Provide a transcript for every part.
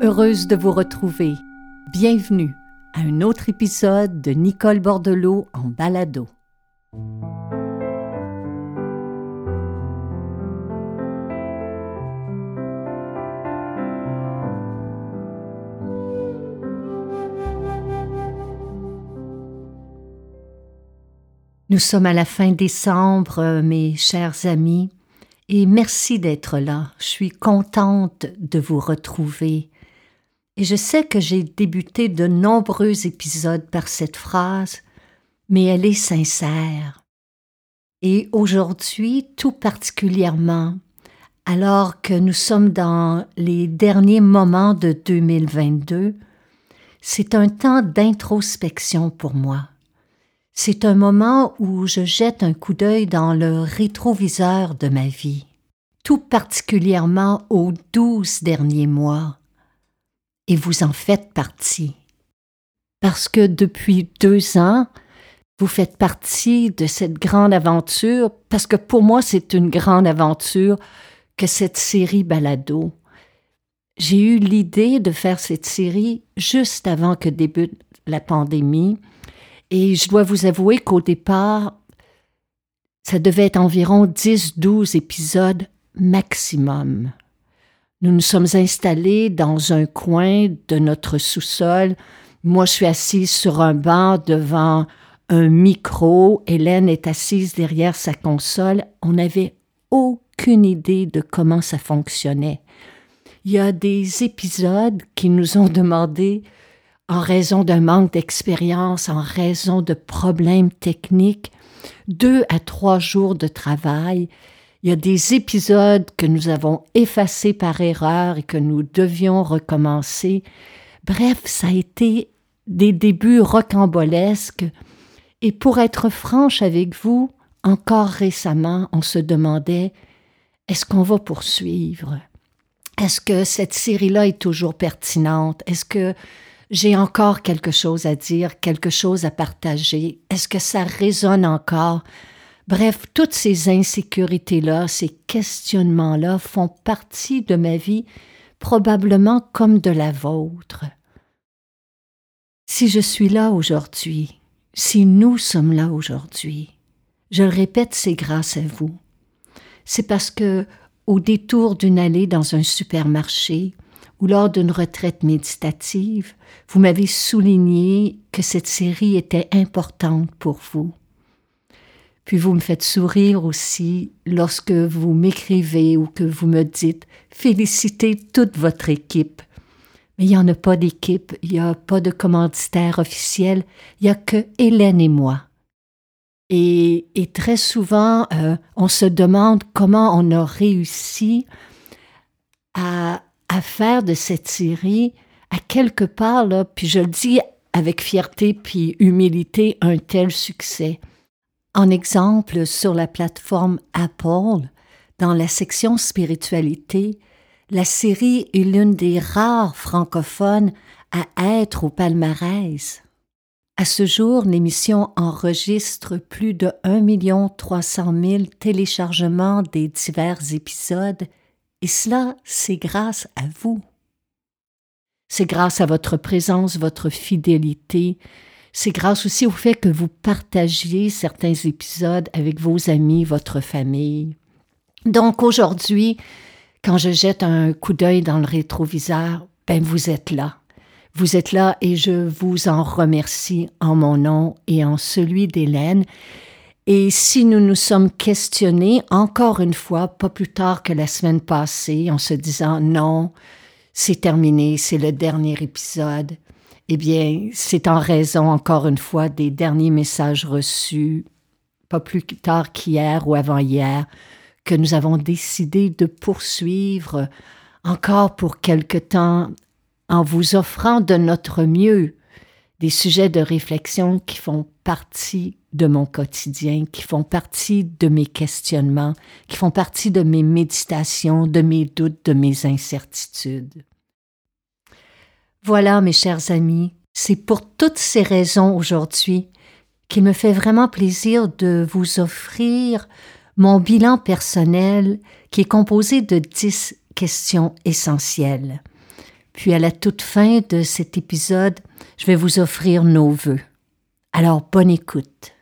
Heureuse de vous retrouver. Bienvenue à un autre épisode de Nicole Bordelot en balado. Nous sommes à la fin décembre, mes chers amis, et merci d'être là. Je suis contente de vous retrouver. Et je sais que j'ai débuté de nombreux épisodes par cette phrase, mais elle est sincère. Et aujourd'hui, tout particulièrement, alors que nous sommes dans les derniers moments de 2022, c'est un temps d'introspection pour moi. C'est un moment où je jette un coup d'œil dans le rétroviseur de ma vie, tout particulièrement aux douze derniers mois et vous en faites partie. Parce que depuis deux ans, vous faites partie de cette grande aventure, parce que pour moi c'est une grande aventure que cette série Balado. J'ai eu l'idée de faire cette série juste avant que débute la pandémie, et je dois vous avouer qu'au départ, ça devait être environ 10-12 épisodes maximum. Nous nous sommes installés dans un coin de notre sous-sol. Moi, je suis assise sur un banc devant un micro. Hélène est assise derrière sa console. On n'avait aucune idée de comment ça fonctionnait. Il y a des épisodes qui nous ont demandé, en raison d'un manque d'expérience, en raison de problèmes techniques, deux à trois jours de travail il y a des épisodes que nous avons effacés par erreur et que nous devions recommencer. Bref, ça a été des débuts rocambolesques. Et pour être franche avec vous, encore récemment, on se demandait est-ce qu'on va poursuivre? Est-ce que cette série-là est toujours pertinente? Est-ce que j'ai encore quelque chose à dire, quelque chose à partager? Est-ce que ça résonne encore? Bref, toutes ces insécurités-là, ces questionnements-là font partie de ma vie, probablement comme de la vôtre. Si je suis là aujourd'hui, si nous sommes là aujourd'hui, je le répète, c'est grâce à vous. C'est parce que, au détour d'une allée dans un supermarché ou lors d'une retraite méditative, vous m'avez souligné que cette série était importante pour vous. Puis vous me faites sourire aussi lorsque vous m'écrivez ou que vous me dites félicitez toute votre équipe. Mais il n'y en a pas d'équipe, il n'y a pas de commanditaire officiel, il n'y a que Hélène et moi. Et, très souvent, euh, on se demande comment on a réussi à, à faire de cette série, à quelque part, là, puis je le dis avec fierté puis humilité, un tel succès. En exemple, sur la plateforme Apple, dans la section spiritualité, la série est l'une des rares francophones à être au palmarès. À ce jour, l'émission enregistre plus de 1 300 000 téléchargements des divers épisodes, et cela, c'est grâce à vous. C'est grâce à votre présence, votre fidélité, c'est grâce aussi au fait que vous partagiez certains épisodes avec vos amis, votre famille. Donc aujourd'hui, quand je jette un coup d'œil dans le rétroviseur, ben vous êtes là. Vous êtes là et je vous en remercie en mon nom et en celui d'Hélène. Et si nous nous sommes questionnés encore une fois, pas plus tard que la semaine passée, en se disant non, c'est terminé, c'est le dernier épisode, eh bien, c'est en raison, encore une fois, des derniers messages reçus, pas plus tard qu'hier ou avant-hier, que nous avons décidé de poursuivre encore pour quelque temps en vous offrant de notre mieux des sujets de réflexion qui font partie de mon quotidien, qui font partie de mes questionnements, qui font partie de mes méditations, de mes doutes, de mes incertitudes. Voilà, mes chers amis, c'est pour toutes ces raisons aujourd'hui qu'il me fait vraiment plaisir de vous offrir mon bilan personnel qui est composé de dix questions essentielles. Puis à la toute fin de cet épisode, je vais vous offrir nos vœux. Alors bonne écoute.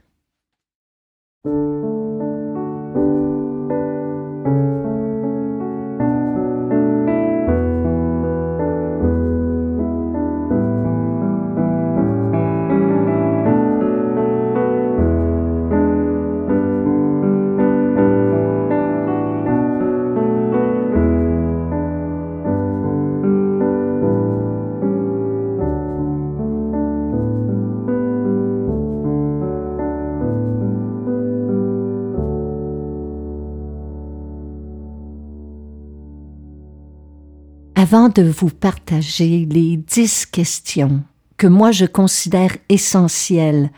Avant de vous partager les dix questions que moi je considère essentielles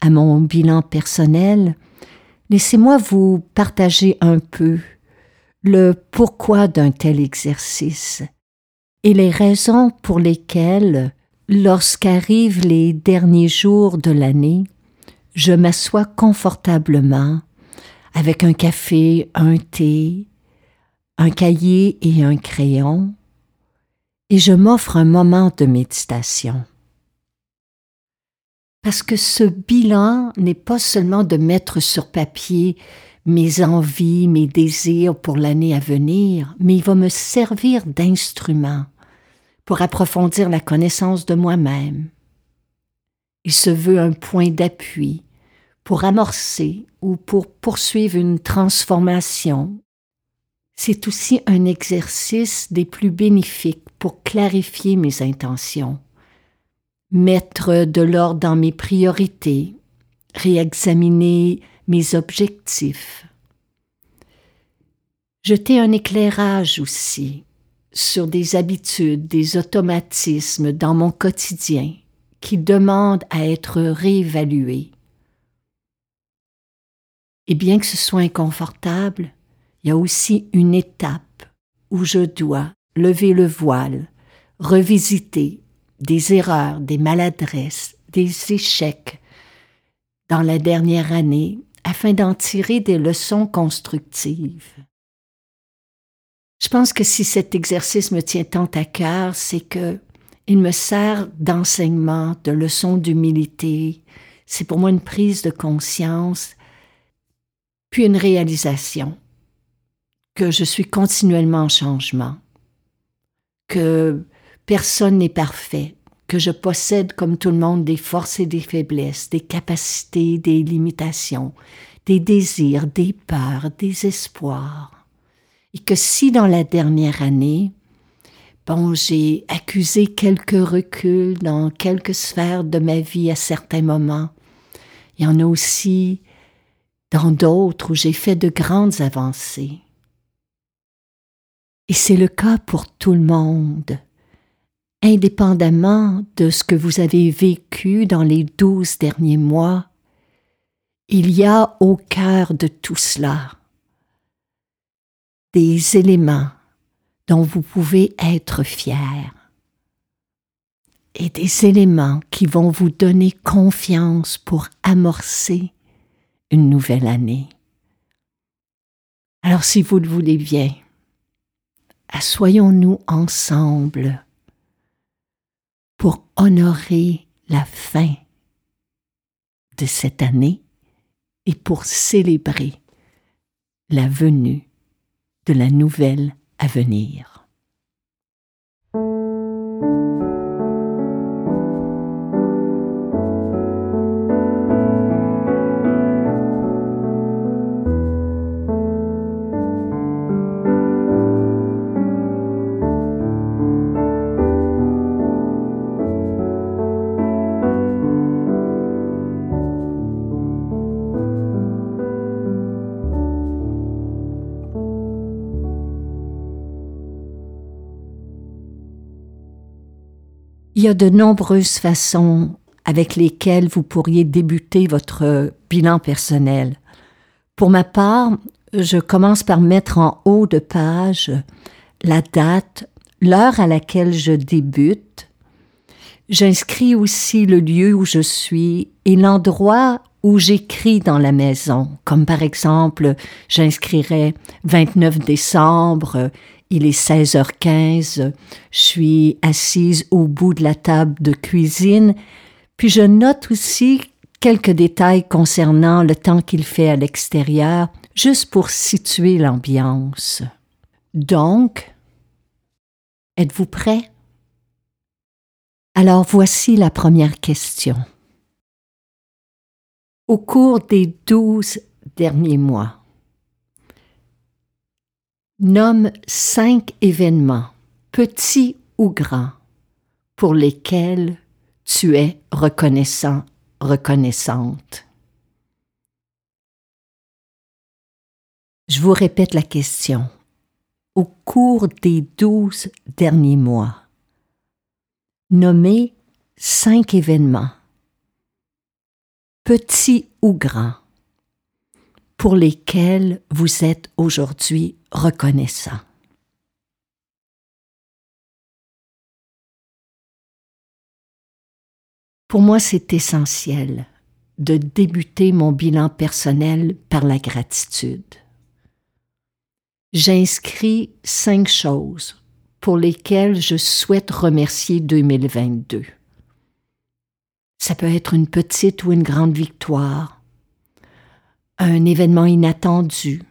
à mon bilan personnel, laissez-moi vous partager un peu le pourquoi d'un tel exercice et les raisons pour lesquelles, lorsqu'arrivent les derniers jours de l'année, je m'assois confortablement avec un café, un thé, un cahier et un crayon, et je m'offre un moment de méditation. Parce que ce bilan n'est pas seulement de mettre sur papier mes envies, mes désirs pour l'année à venir, mais il va me servir d'instrument pour approfondir la connaissance de moi-même. Il se veut un point d'appui pour amorcer ou pour poursuivre une transformation c'est aussi un exercice des plus bénéfiques pour clarifier mes intentions, mettre de l'ordre dans mes priorités, réexaminer mes objectifs. Jeter un éclairage aussi sur des habitudes, des automatismes dans mon quotidien qui demandent à être réévalués. Et bien que ce soit inconfortable, il y a aussi une étape où je dois lever le voile, revisiter des erreurs, des maladresses, des échecs dans la dernière année afin d'en tirer des leçons constructives. Je pense que si cet exercice me tient tant à cœur, c'est que il me sert d'enseignement, de leçon d'humilité. C'est pour moi une prise de conscience, puis une réalisation que je suis continuellement en changement, que personne n'est parfait, que je possède comme tout le monde des forces et des faiblesses, des capacités, des limitations, des désirs, des peurs, des espoirs. Et que si dans la dernière année, bon, j'ai accusé quelques reculs dans quelques sphères de ma vie à certains moments, il y en a aussi dans d'autres où j'ai fait de grandes avancées. Et c'est le cas pour tout le monde, indépendamment de ce que vous avez vécu dans les douze derniers mois. Il y a au cœur de tout cela des éléments dont vous pouvez être fiers et des éléments qui vont vous donner confiance pour amorcer une nouvelle année. Alors si vous le voulez bien, assoyons-nous ensemble pour honorer la fin de cette année et pour célébrer la venue de la nouvelle à venir. Il y a de nombreuses façons avec lesquelles vous pourriez débuter votre bilan personnel. Pour ma part, je commence par mettre en haut de page la date, l'heure à laquelle je débute. J'inscris aussi le lieu où je suis et l'endroit où j'écris dans la maison, comme par exemple j'inscrirai 29 décembre il est 16h15, je suis assise au bout de la table de cuisine, puis je note aussi quelques détails concernant le temps qu'il fait à l'extérieur, juste pour situer l'ambiance. Donc, êtes-vous prêt? Alors voici la première question. Au cours des douze derniers mois, nomme cinq événements, petits ou grands, pour lesquels tu es reconnaissant, reconnaissante. Je vous répète la question. Au cours des douze derniers mois, nommez cinq événements, petits ou grands, pour lesquels vous êtes aujourd'hui reconnaissant. Pour moi, c'est essentiel de débuter mon bilan personnel par la gratitude. J'inscris cinq choses pour lesquelles je souhaite remercier 2022. Ça peut être une petite ou une grande victoire, un événement inattendu,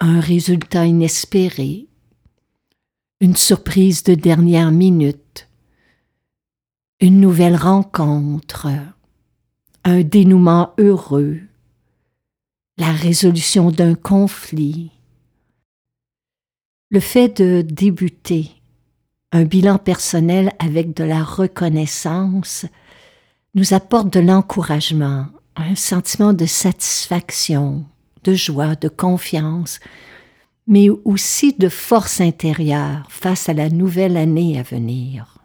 un résultat inespéré, une surprise de dernière minute, une nouvelle rencontre, un dénouement heureux, la résolution d'un conflit. Le fait de débuter un bilan personnel avec de la reconnaissance nous apporte de l'encouragement, un sentiment de satisfaction, de joie, de confiance, mais aussi de force intérieure face à la nouvelle année à venir.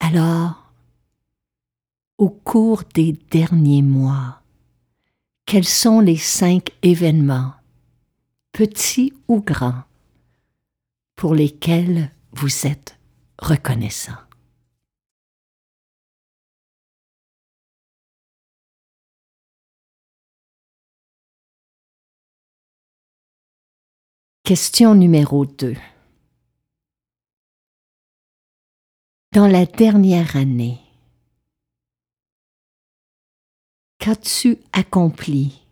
Alors, au cours des derniers mois, quels sont les cinq événements, petits ou grands, pour lesquels vous êtes reconnaissant? Question numéro 2. Dans la dernière année, qu'as-tu accompli,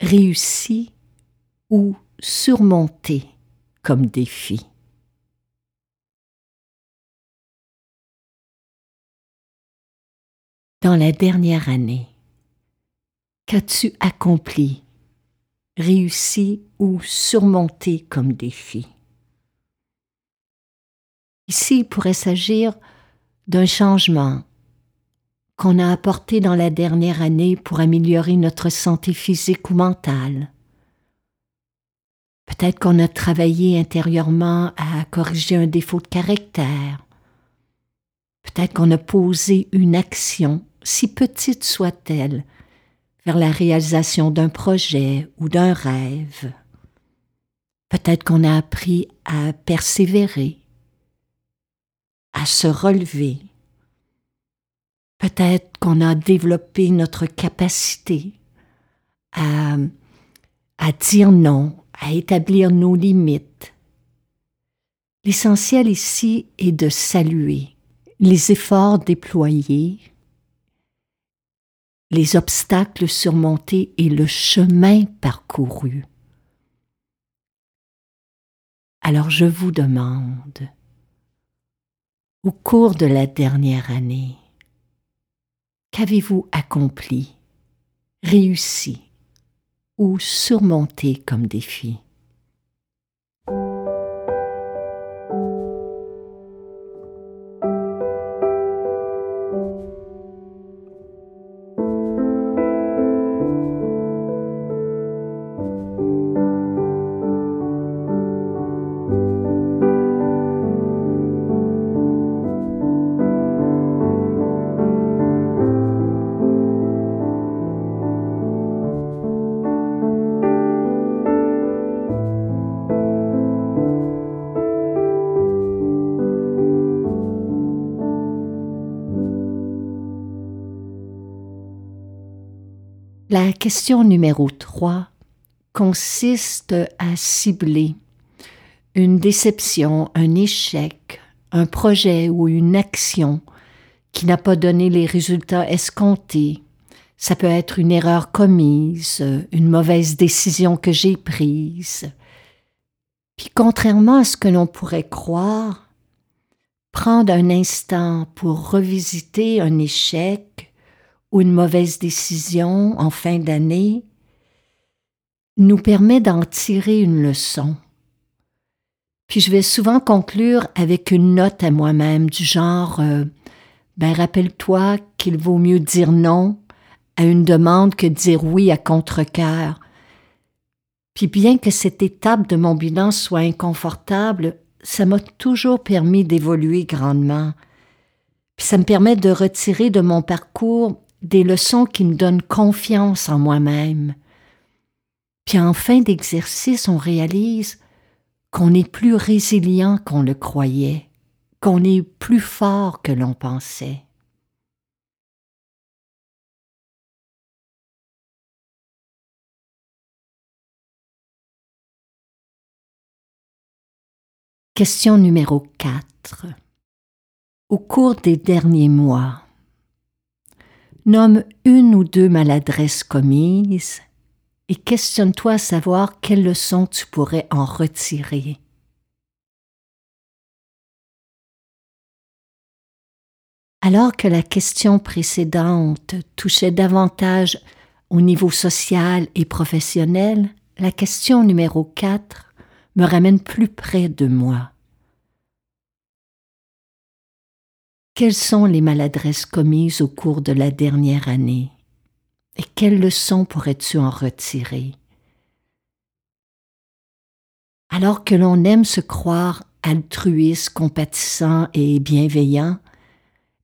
réussi ou surmonté comme défi? Dans la dernière année, qu'as-tu accompli, réussi ou surmonté comme défi. Ici, il pourrait s'agir d'un changement qu'on a apporté dans la dernière année pour améliorer notre santé physique ou mentale. Peut-être qu'on a travaillé intérieurement à corriger un défaut de caractère. Peut-être qu'on a posé une action, si petite soit-elle, vers la réalisation d'un projet ou d'un rêve. Peut-être qu'on a appris à persévérer, à se relever. Peut-être qu'on a développé notre capacité à, à dire non, à établir nos limites. L'essentiel ici est de saluer les efforts déployés les obstacles surmontés et le chemin parcouru. Alors je vous demande, au cours de la dernière année, qu'avez-vous accompli, réussi ou surmonté comme défi? Question numéro 3 consiste à cibler une déception, un échec, un projet ou une action qui n'a pas donné les résultats escomptés. Ça peut être une erreur commise, une mauvaise décision que j'ai prise. Puis contrairement à ce que l'on pourrait croire, prendre un instant pour revisiter un échec ou une mauvaise décision en fin d'année nous permet d'en tirer une leçon. Puis je vais souvent conclure avec une note à moi-même du genre euh, Ben rappelle-toi qu'il vaut mieux dire non à une demande que dire oui à contre-cœur. Puis bien que cette étape de mon bilan soit inconfortable, ça m'a toujours permis d'évoluer grandement. Puis ça me permet de retirer de mon parcours des leçons qui me donnent confiance en moi-même. Puis en fin d'exercice, on réalise qu'on est plus résilient qu'on le croyait, qu'on est plus fort que l'on pensait. Question numéro 4. Au cours des derniers mois, nomme une ou deux maladresses commises et questionne-toi à savoir quelle leçon tu pourrais en retirer. Alors que la question précédente touchait davantage au niveau social et professionnel, la question numéro 4 me ramène plus près de moi. Quelles sont les maladresses commises au cours de la dernière année? Et quelles leçons pourrais-tu en retirer? Alors que l'on aime se croire altruiste, compatissant et bienveillant,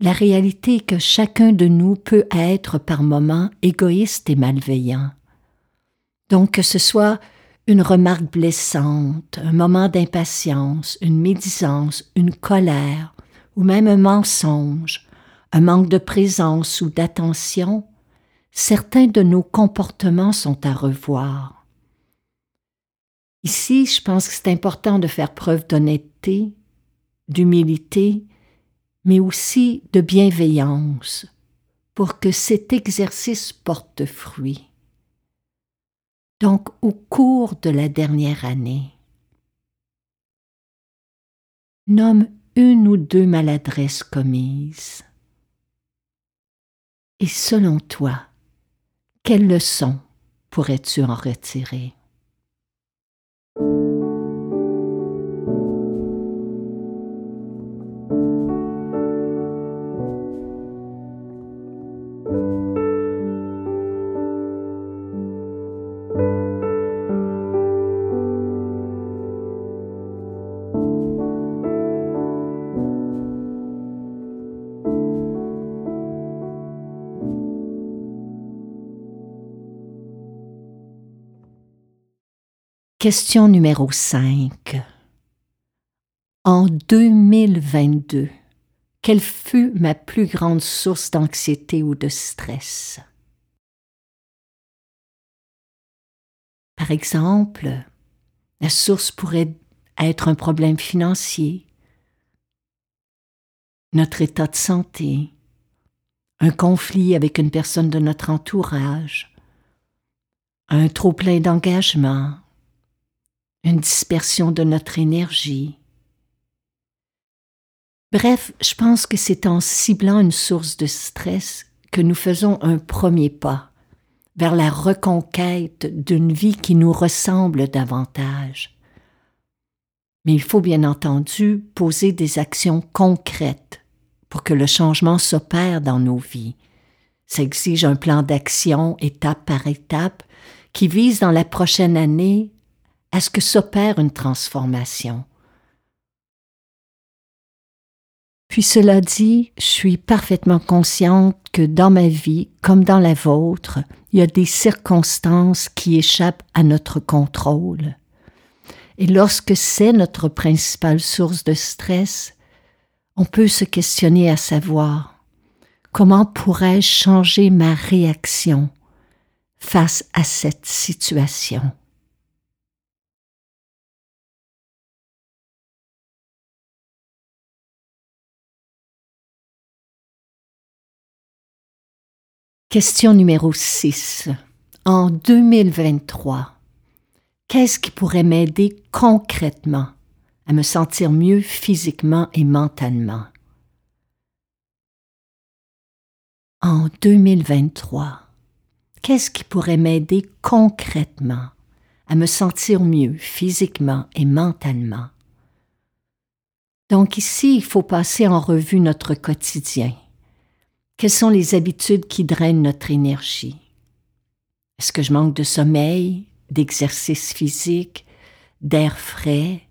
la réalité est que chacun de nous peut être par moments égoïste et malveillant. Donc que ce soit une remarque blessante, un moment d'impatience, une médisance, une colère, ou même un mensonge, un manque de présence ou d'attention, certains de nos comportements sont à revoir. Ici, je pense que c'est important de faire preuve d'honnêteté, d'humilité, mais aussi de bienveillance pour que cet exercice porte fruit. Donc, au cours de la dernière année, nomme une ou deux maladresses commises. Et selon toi, quelle leçon pourrais-tu en retirer? Question numéro 5. En 2022, quelle fut ma plus grande source d'anxiété ou de stress? Par exemple, la source pourrait être un problème financier, notre état de santé, un conflit avec une personne de notre entourage, un trop plein d'engagement, une dispersion de notre énergie. Bref, je pense que c'est en ciblant une source de stress que nous faisons un premier pas vers la reconquête d'une vie qui nous ressemble davantage. Mais il faut bien entendu poser des actions concrètes pour que le changement s'opère dans nos vies. Ça exige un plan d'action étape par étape qui vise dans la prochaine année à ce que s'opère une transformation? Puis cela dit, je suis parfaitement consciente que dans ma vie, comme dans la vôtre, il y a des circonstances qui échappent à notre contrôle. Et lorsque c'est notre principale source de stress, on peut se questionner à savoir comment pourrais-je changer ma réaction face à cette situation? Question numéro 6. En 2023, qu'est-ce qui pourrait m'aider concrètement à me sentir mieux physiquement et mentalement? En 2023, qu'est-ce qui pourrait m'aider concrètement à me sentir mieux physiquement et mentalement? Donc ici, il faut passer en revue notre quotidien quelles sont les habitudes qui drainent notre énergie? Est-ce que je manque de sommeil, d'exercice physique, d'air frais,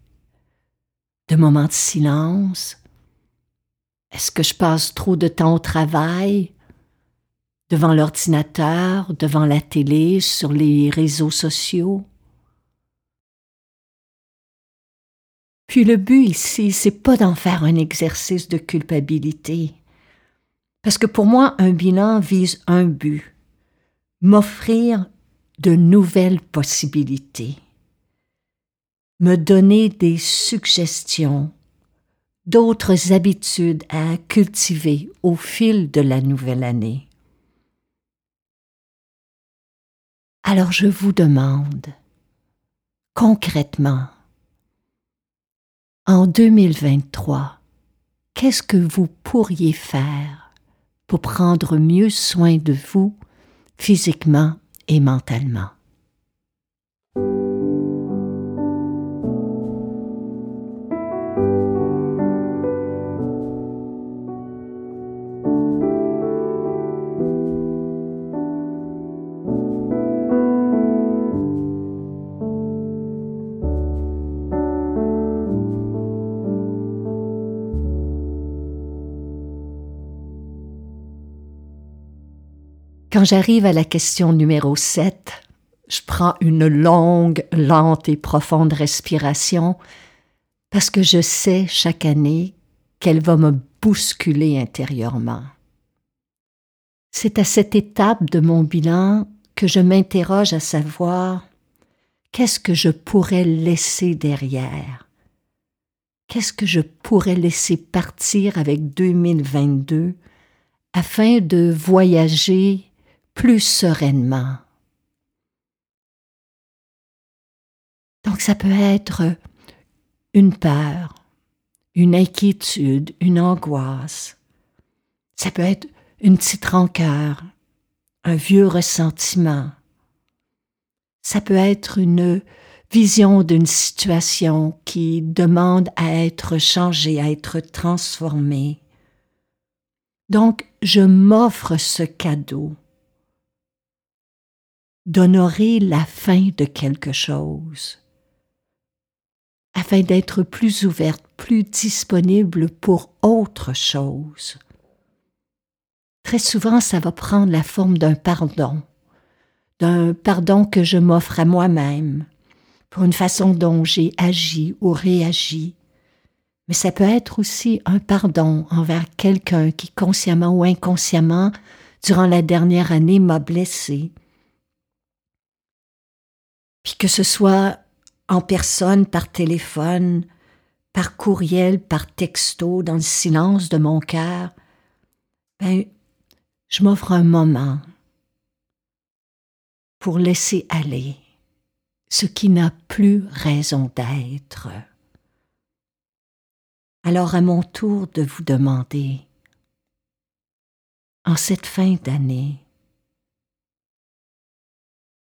de moments de silence? Est-ce que je passe trop de temps au travail, devant l'ordinateur, devant la télé, sur les réseaux sociaux? Puis le but ici, c'est pas d'en faire un exercice de culpabilité. Parce que pour moi, un bilan vise un but, m'offrir de nouvelles possibilités, me donner des suggestions, d'autres habitudes à cultiver au fil de la nouvelle année. Alors je vous demande, concrètement, en 2023, qu'est-ce que vous pourriez faire pour prendre mieux soin de vous physiquement et mentalement. Quand j'arrive à la question numéro 7, je prends une longue, lente et profonde respiration parce que je sais chaque année qu'elle va me bousculer intérieurement. C'est à cette étape de mon bilan que je m'interroge à savoir qu'est-ce que je pourrais laisser derrière? Qu'est-ce que je pourrais laisser partir avec 2022 afin de voyager plus sereinement. Donc ça peut être une peur, une inquiétude, une angoisse. Ça peut être une petite rancœur, un vieux ressentiment. Ça peut être une vision d'une situation qui demande à être changée, à être transformée. Donc, je m'offre ce cadeau d'honorer la fin de quelque chose, afin d'être plus ouverte, plus disponible pour autre chose. Très souvent, ça va prendre la forme d'un pardon, d'un pardon que je m'offre à moi-même, pour une façon dont j'ai agi ou réagi. Mais ça peut être aussi un pardon envers quelqu'un qui, consciemment ou inconsciemment, durant la dernière année, m'a blessé, que ce soit en personne, par téléphone, par courriel, par texto, dans le silence de mon cœur, ben, je m'offre un moment pour laisser aller ce qui n'a plus raison d'être. Alors à mon tour de vous demander, en cette fin d'année,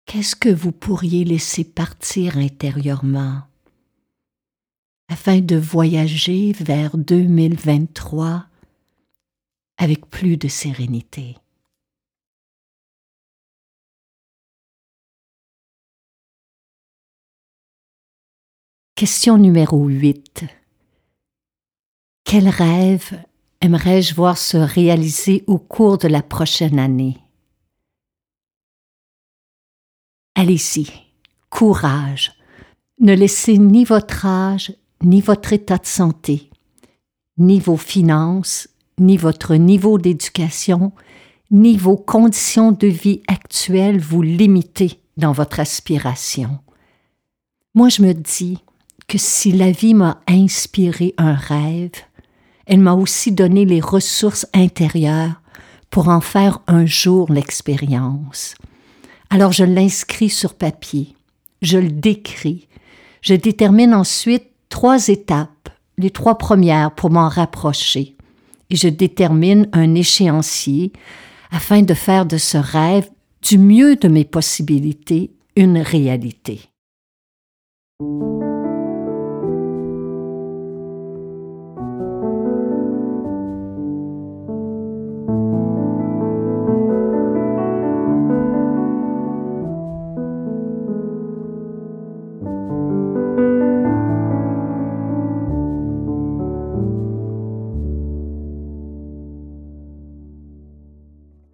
Qu'est-ce que vous pourriez laisser partir intérieurement? Afin de voyager vers 2023 avec plus de sérénité. Question numéro 8. Quel rêve aimerais-je voir se réaliser au cours de la prochaine année? Allez-y, courage. Ne laissez ni votre âge, ni votre état de santé, ni vos finances, ni votre niveau d'éducation, ni vos conditions de vie actuelles vous limiter dans votre aspiration. Moi, je me dis que si la vie m'a inspiré un rêve, elle m'a aussi donné les ressources intérieures pour en faire un jour l'expérience. Alors je l'inscris sur papier, je le décris, je détermine ensuite trois étapes, les trois premières pour m'en rapprocher, et je détermine un échéancier afin de faire de ce rêve, du mieux de mes possibilités, une réalité.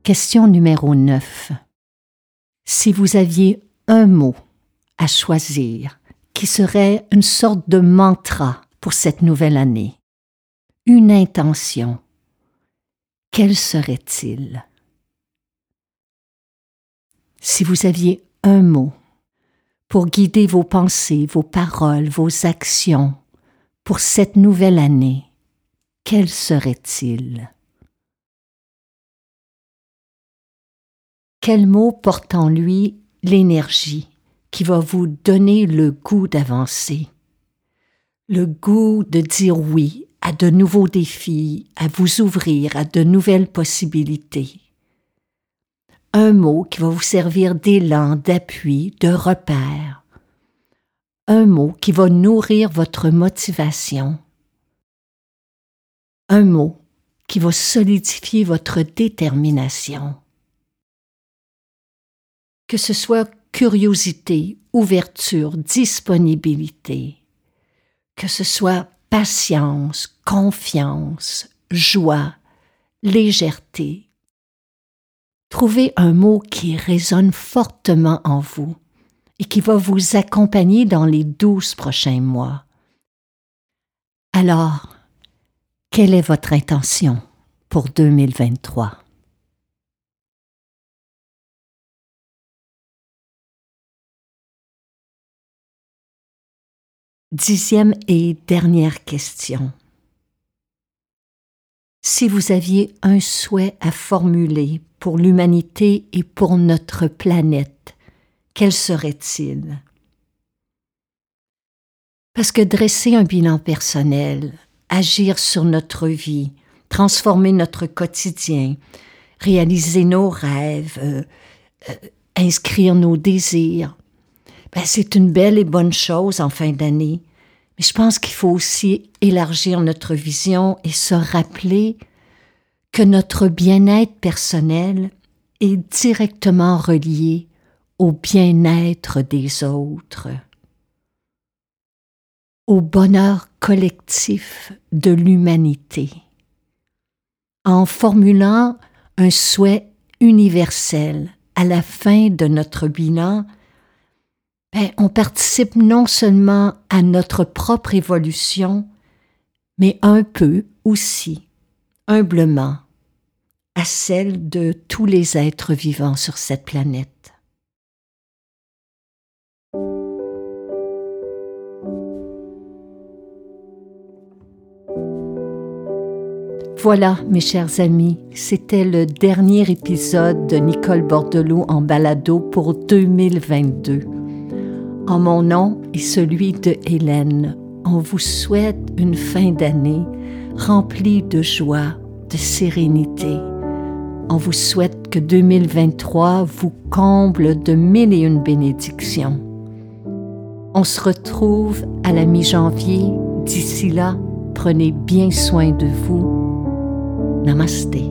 Question numéro 9. Si vous aviez un mot à choisir qui serait une sorte de mantra pour cette nouvelle année, une intention, quel serait-il? Si vous aviez un mot pour guider vos pensées, vos paroles, vos actions pour cette nouvelle année, quel serait-il? Quel mot porte en lui l'énergie qui va vous donner le goût d'avancer, le goût de dire oui à de nouveaux défis, à vous ouvrir à de nouvelles possibilités. Un mot qui va vous servir d'élan, d'appui, de repère. Un mot qui va nourrir votre motivation. Un mot qui va solidifier votre détermination que ce soit curiosité, ouverture, disponibilité, que ce soit patience, confiance, joie, légèreté. Trouvez un mot qui résonne fortement en vous et qui va vous accompagner dans les douze prochains mois. Alors, quelle est votre intention pour 2023? Dixième et dernière question. Si vous aviez un souhait à formuler pour l'humanité et pour notre planète, quel serait-il? Parce que dresser un bilan personnel, agir sur notre vie, transformer notre quotidien, réaliser nos rêves, euh, euh, inscrire nos désirs, ben, c'est une belle et bonne chose en fin d'année. Mais je pense qu'il faut aussi élargir notre vision et se rappeler que notre bien-être personnel est directement relié au bien-être des autres, au bonheur collectif de l'humanité. En formulant un souhait universel à la fin de notre bilan, ben, on participe non seulement à notre propre évolution, mais un peu aussi, humblement, à celle de tous les êtres vivants sur cette planète. Voilà, mes chers amis, c'était le dernier épisode de Nicole Bordelot en balado pour 2022. En mon nom et celui de Hélène, on vous souhaite une fin d'année remplie de joie, de sérénité. On vous souhaite que 2023 vous comble de mille et une bénédictions. On se retrouve à la mi-janvier. D'ici là, prenez bien soin de vous. Namasté.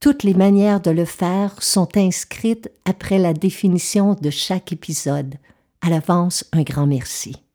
Toutes les manières de le faire sont inscrites après la définition de chaque épisode. À l'avance, un grand merci.